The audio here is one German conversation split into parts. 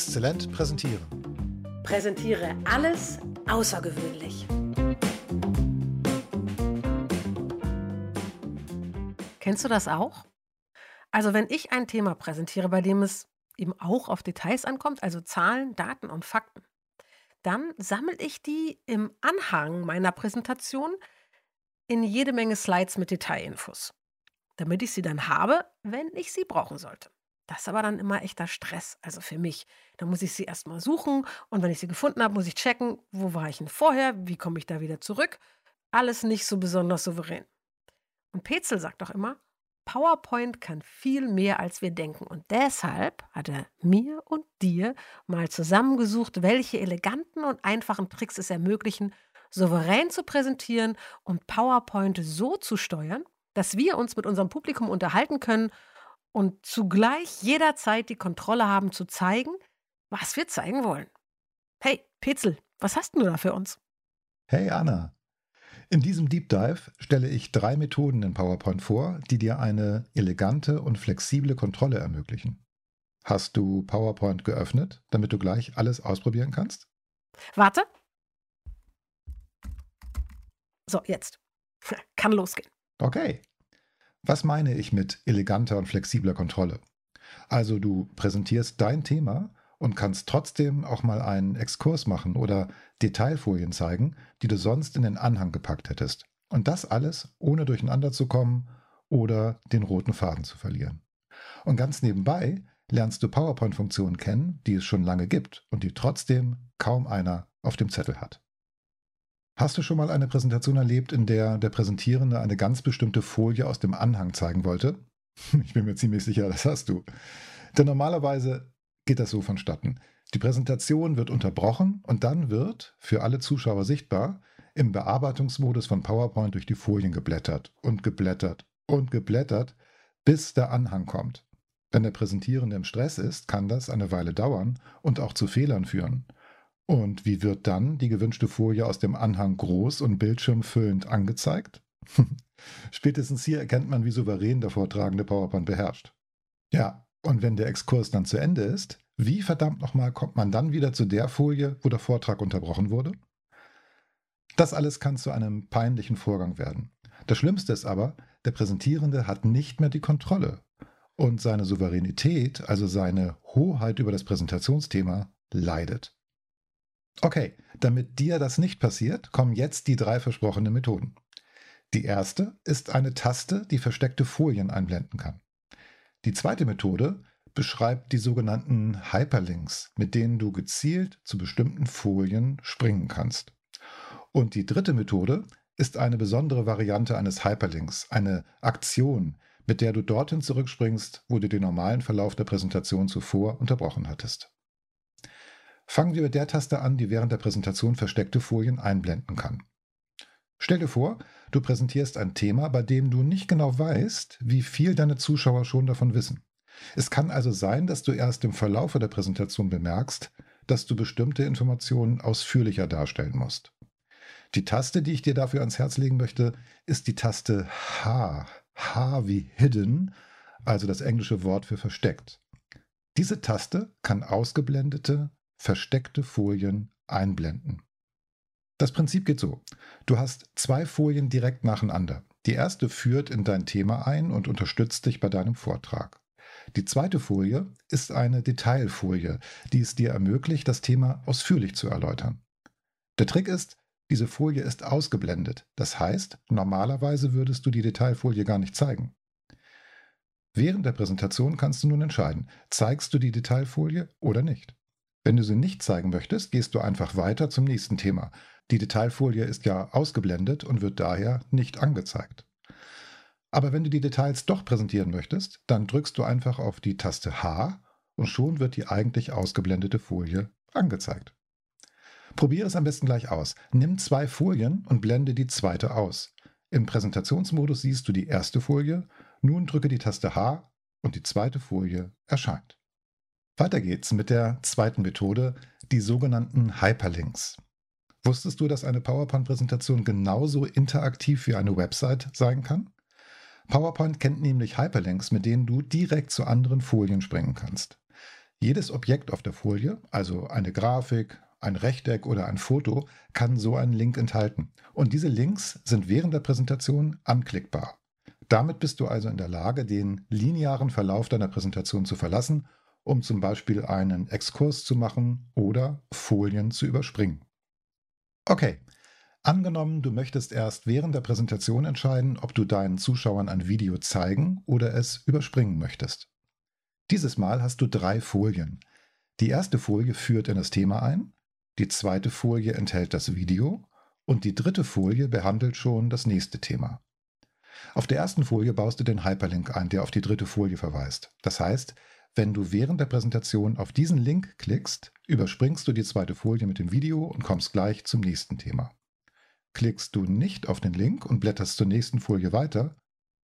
Exzellent präsentieren. Präsentiere alles außergewöhnlich. Kennst du das auch? Also wenn ich ein Thema präsentiere, bei dem es eben auch auf Details ankommt, also Zahlen, Daten und Fakten, dann sammle ich die im Anhang meiner Präsentation in jede Menge Slides mit Detailinfos, damit ich sie dann habe, wenn ich sie brauchen sollte. Das ist aber dann immer echter Stress, also für mich. Da muss ich sie erstmal suchen und wenn ich sie gefunden habe, muss ich checken, wo war ich denn vorher, wie komme ich da wieder zurück. Alles nicht so besonders souverän. Und Petzel sagt doch immer, PowerPoint kann viel mehr, als wir denken. Und deshalb hat er mir und dir mal zusammengesucht, welche eleganten und einfachen Tricks es ermöglichen, souverän zu präsentieren und PowerPoint so zu steuern, dass wir uns mit unserem Publikum unterhalten können und zugleich jederzeit die Kontrolle haben zu zeigen, was wir zeigen wollen. Hey, Petzel, was hast du da für uns? Hey Anna, in diesem Deep Dive stelle ich drei Methoden in PowerPoint vor, die dir eine elegante und flexible Kontrolle ermöglichen. Hast du PowerPoint geöffnet, damit du gleich alles ausprobieren kannst? Warte. So, jetzt. Kann losgehen. Okay. Was meine ich mit eleganter und flexibler Kontrolle? Also du präsentierst dein Thema und kannst trotzdem auch mal einen Exkurs machen oder Detailfolien zeigen, die du sonst in den Anhang gepackt hättest. Und das alles, ohne durcheinander zu kommen oder den roten Faden zu verlieren. Und ganz nebenbei lernst du PowerPoint-Funktionen kennen, die es schon lange gibt und die trotzdem kaum einer auf dem Zettel hat. Hast du schon mal eine Präsentation erlebt, in der der Präsentierende eine ganz bestimmte Folie aus dem Anhang zeigen wollte? Ich bin mir ziemlich sicher, das hast du. Denn normalerweise geht das so vonstatten. Die Präsentation wird unterbrochen und dann wird, für alle Zuschauer sichtbar, im Bearbeitungsmodus von PowerPoint durch die Folien geblättert und geblättert und geblättert, bis der Anhang kommt. Wenn der Präsentierende im Stress ist, kann das eine Weile dauern und auch zu Fehlern führen. Und wie wird dann die gewünschte Folie aus dem Anhang groß und bildschirmfüllend angezeigt? Spätestens hier erkennt man, wie souverän der vortragende PowerPoint beherrscht. Ja, und wenn der Exkurs dann zu Ende ist, wie verdammt nochmal kommt man dann wieder zu der Folie, wo der Vortrag unterbrochen wurde? Das alles kann zu einem peinlichen Vorgang werden. Das Schlimmste ist aber, der Präsentierende hat nicht mehr die Kontrolle und seine Souveränität, also seine Hoheit über das Präsentationsthema, leidet. Okay, damit dir das nicht passiert, kommen jetzt die drei versprochenen Methoden. Die erste ist eine Taste, die versteckte Folien einblenden kann. Die zweite Methode beschreibt die sogenannten Hyperlinks, mit denen du gezielt zu bestimmten Folien springen kannst. Und die dritte Methode ist eine besondere Variante eines Hyperlinks, eine Aktion, mit der du dorthin zurückspringst, wo du den normalen Verlauf der Präsentation zuvor unterbrochen hattest. Fangen wir mit der Taste an, die während der Präsentation versteckte Folien einblenden kann. Stell dir vor, du präsentierst ein Thema, bei dem du nicht genau weißt, wie viel deine Zuschauer schon davon wissen. Es kann also sein, dass du erst im Verlaufe der Präsentation bemerkst, dass du bestimmte Informationen ausführlicher darstellen musst. Die Taste, die ich dir dafür ans Herz legen möchte, ist die Taste H. H wie Hidden, also das englische Wort für versteckt. Diese Taste kann ausgeblendete, versteckte Folien einblenden. Das Prinzip geht so. Du hast zwei Folien direkt nacheinander. Die erste führt in dein Thema ein und unterstützt dich bei deinem Vortrag. Die zweite Folie ist eine Detailfolie, die es dir ermöglicht, das Thema ausführlich zu erläutern. Der Trick ist, diese Folie ist ausgeblendet. Das heißt, normalerweise würdest du die Detailfolie gar nicht zeigen. Während der Präsentation kannst du nun entscheiden, zeigst du die Detailfolie oder nicht. Wenn du sie nicht zeigen möchtest, gehst du einfach weiter zum nächsten Thema. Die Detailfolie ist ja ausgeblendet und wird daher nicht angezeigt. Aber wenn du die Details doch präsentieren möchtest, dann drückst du einfach auf die Taste H und schon wird die eigentlich ausgeblendete Folie angezeigt. Probiere es am besten gleich aus. Nimm zwei Folien und blende die zweite aus. Im Präsentationsmodus siehst du die erste Folie, nun drücke die Taste H und die zweite Folie erscheint. Weiter geht's mit der zweiten Methode, die sogenannten Hyperlinks. Wusstest du, dass eine PowerPoint-Präsentation genauso interaktiv wie eine Website sein kann? PowerPoint kennt nämlich Hyperlinks, mit denen du direkt zu anderen Folien springen kannst. Jedes Objekt auf der Folie, also eine Grafik, ein Rechteck oder ein Foto, kann so einen Link enthalten. Und diese Links sind während der Präsentation anklickbar. Damit bist du also in der Lage, den linearen Verlauf deiner Präsentation zu verlassen, um zum Beispiel einen Exkurs zu machen oder Folien zu überspringen. Okay, angenommen, du möchtest erst während der Präsentation entscheiden, ob du deinen Zuschauern ein Video zeigen oder es überspringen möchtest. Dieses Mal hast du drei Folien. Die erste Folie führt in das Thema ein, die zweite Folie enthält das Video und die dritte Folie behandelt schon das nächste Thema. Auf der ersten Folie baust du den Hyperlink ein, der auf die dritte Folie verweist. Das heißt, wenn du während der Präsentation auf diesen Link klickst, überspringst du die zweite Folie mit dem Video und kommst gleich zum nächsten Thema. Klickst du nicht auf den Link und blätterst zur nächsten Folie weiter,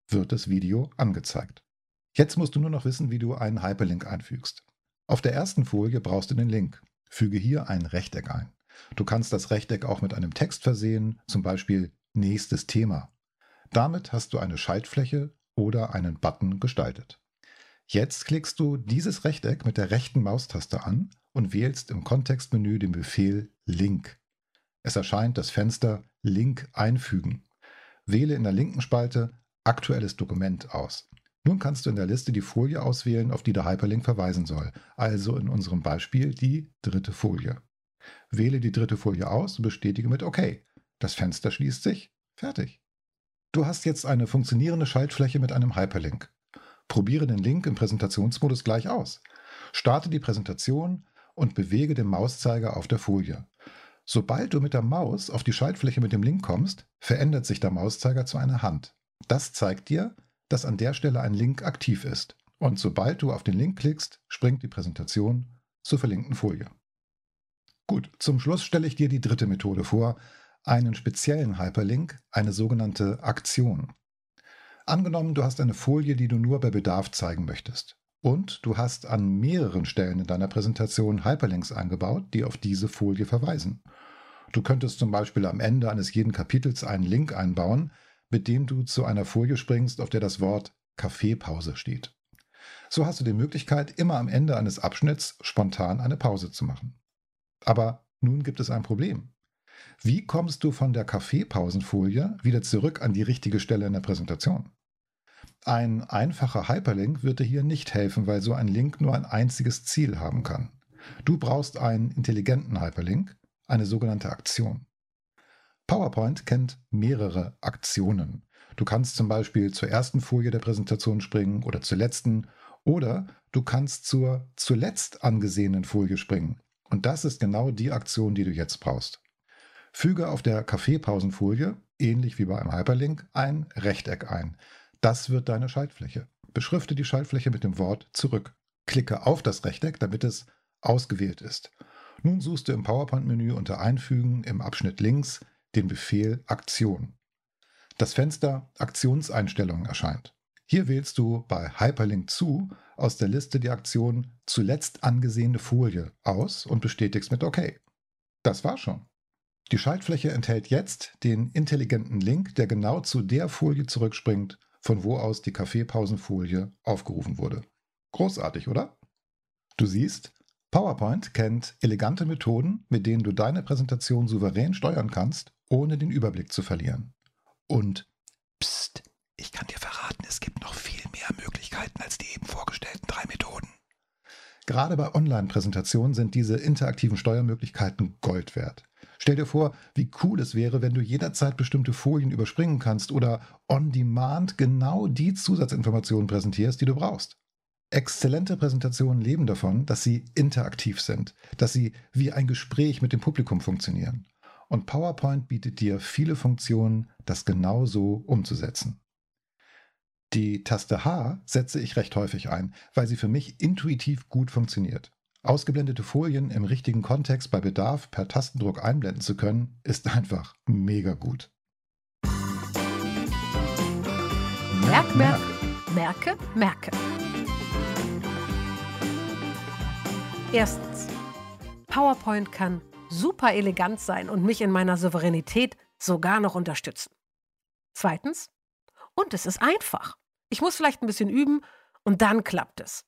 wird das Video angezeigt. Jetzt musst du nur noch wissen, wie du einen Hyperlink einfügst. Auf der ersten Folie brauchst du den Link. Füge hier ein Rechteck ein. Du kannst das Rechteck auch mit einem Text versehen, zum Beispiel nächstes Thema. Damit hast du eine Schaltfläche oder einen Button gestaltet. Jetzt klickst du dieses Rechteck mit der rechten Maustaste an und wählst im Kontextmenü den Befehl Link. Es erscheint das Fenster Link einfügen. Wähle in der linken Spalte Aktuelles Dokument aus. Nun kannst du in der Liste die Folie auswählen, auf die der Hyperlink verweisen soll, also in unserem Beispiel die dritte Folie. Wähle die dritte Folie aus und bestätige mit OK. Das Fenster schließt sich. Fertig. Du hast jetzt eine funktionierende Schaltfläche mit einem Hyperlink. Probiere den Link im Präsentationsmodus gleich aus. Starte die Präsentation und bewege den Mauszeiger auf der Folie. Sobald du mit der Maus auf die Schaltfläche mit dem Link kommst, verändert sich der Mauszeiger zu einer Hand. Das zeigt dir, dass an der Stelle ein Link aktiv ist. Und sobald du auf den Link klickst, springt die Präsentation zur verlinkten Folie. Gut, zum Schluss stelle ich dir die dritte Methode vor, einen speziellen Hyperlink, eine sogenannte Aktion. Angenommen, du hast eine Folie, die du nur bei Bedarf zeigen möchtest. Und du hast an mehreren Stellen in deiner Präsentation Hyperlinks eingebaut, die auf diese Folie verweisen. Du könntest zum Beispiel am Ende eines jeden Kapitels einen Link einbauen, mit dem du zu einer Folie springst, auf der das Wort Kaffeepause steht. So hast du die Möglichkeit, immer am Ende eines Abschnitts spontan eine Pause zu machen. Aber nun gibt es ein Problem. Wie kommst du von der Kaffeepausenfolie wieder zurück an die richtige Stelle in der Präsentation? Ein einfacher Hyperlink wird dir hier nicht helfen, weil so ein Link nur ein einziges Ziel haben kann. Du brauchst einen intelligenten Hyperlink, eine sogenannte Aktion. PowerPoint kennt mehrere Aktionen. Du kannst zum Beispiel zur ersten Folie der Präsentation springen oder zur letzten oder du kannst zur zuletzt angesehenen Folie springen. Und das ist genau die Aktion, die du jetzt brauchst. Füge auf der Kaffeepausenfolie, ähnlich wie bei einem Hyperlink, ein Rechteck ein. Das wird deine Schaltfläche. Beschrifte die Schaltfläche mit dem Wort zurück. Klicke auf das Rechteck, damit es ausgewählt ist. Nun suchst du im PowerPoint-Menü unter Einfügen im Abschnitt links den Befehl Aktion. Das Fenster Aktionseinstellungen erscheint. Hier wählst du bei Hyperlink zu aus der Liste die Aktion zuletzt angesehene Folie aus und bestätigst mit OK. Das war schon. Die Schaltfläche enthält jetzt den intelligenten Link, der genau zu der Folie zurückspringt, von wo aus die Kaffeepausenfolie aufgerufen wurde. Großartig, oder? Du siehst, PowerPoint kennt elegante Methoden, mit denen du deine Präsentation souverän steuern kannst, ohne den Überblick zu verlieren. Und pst, ich kann dir verraten, es gibt noch viel mehr Möglichkeiten als die eben vorgestellten drei Methoden. Gerade bei Online-Präsentationen sind diese interaktiven Steuermöglichkeiten Gold wert. Stell dir vor, wie cool es wäre, wenn du jederzeit bestimmte Folien überspringen kannst oder on demand genau die Zusatzinformationen präsentierst, die du brauchst. Exzellente Präsentationen leben davon, dass sie interaktiv sind, dass sie wie ein Gespräch mit dem Publikum funktionieren. Und PowerPoint bietet dir viele Funktionen, das genau so umzusetzen. Die Taste H setze ich recht häufig ein, weil sie für mich intuitiv gut funktioniert. Ausgeblendete Folien im richtigen Kontext bei Bedarf per Tastendruck einblenden zu können, ist einfach mega gut. Merk, merk, merke, merke. Erstens. PowerPoint kann super elegant sein und mich in meiner Souveränität sogar noch unterstützen. Zweitens. Und es ist einfach. Ich muss vielleicht ein bisschen üben und dann klappt es.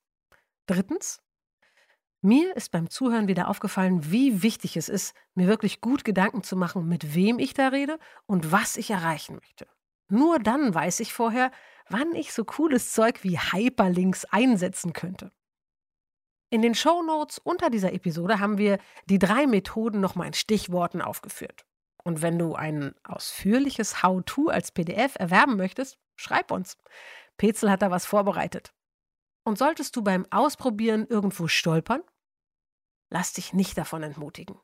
Drittens. Mir ist beim Zuhören wieder aufgefallen, wie wichtig es ist, mir wirklich gut Gedanken zu machen, mit wem ich da rede und was ich erreichen möchte. Nur dann weiß ich vorher, wann ich so cooles Zeug wie Hyperlinks einsetzen könnte. In den Show Notes unter dieser Episode haben wir die drei Methoden nochmal in Stichworten aufgeführt. Und wenn du ein ausführliches How-To als PDF erwerben möchtest, schreib uns. Petzel hat da was vorbereitet. Und solltest du beim Ausprobieren irgendwo stolpern, lass dich nicht davon entmutigen.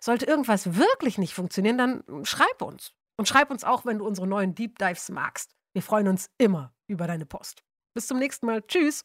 Sollte irgendwas wirklich nicht funktionieren, dann schreib uns. Und schreib uns auch, wenn du unsere neuen Deep Dives magst. Wir freuen uns immer über deine Post. Bis zum nächsten Mal. Tschüss.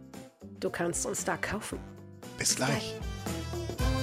Du kannst uns da kaufen. Bis, Bis gleich. gleich.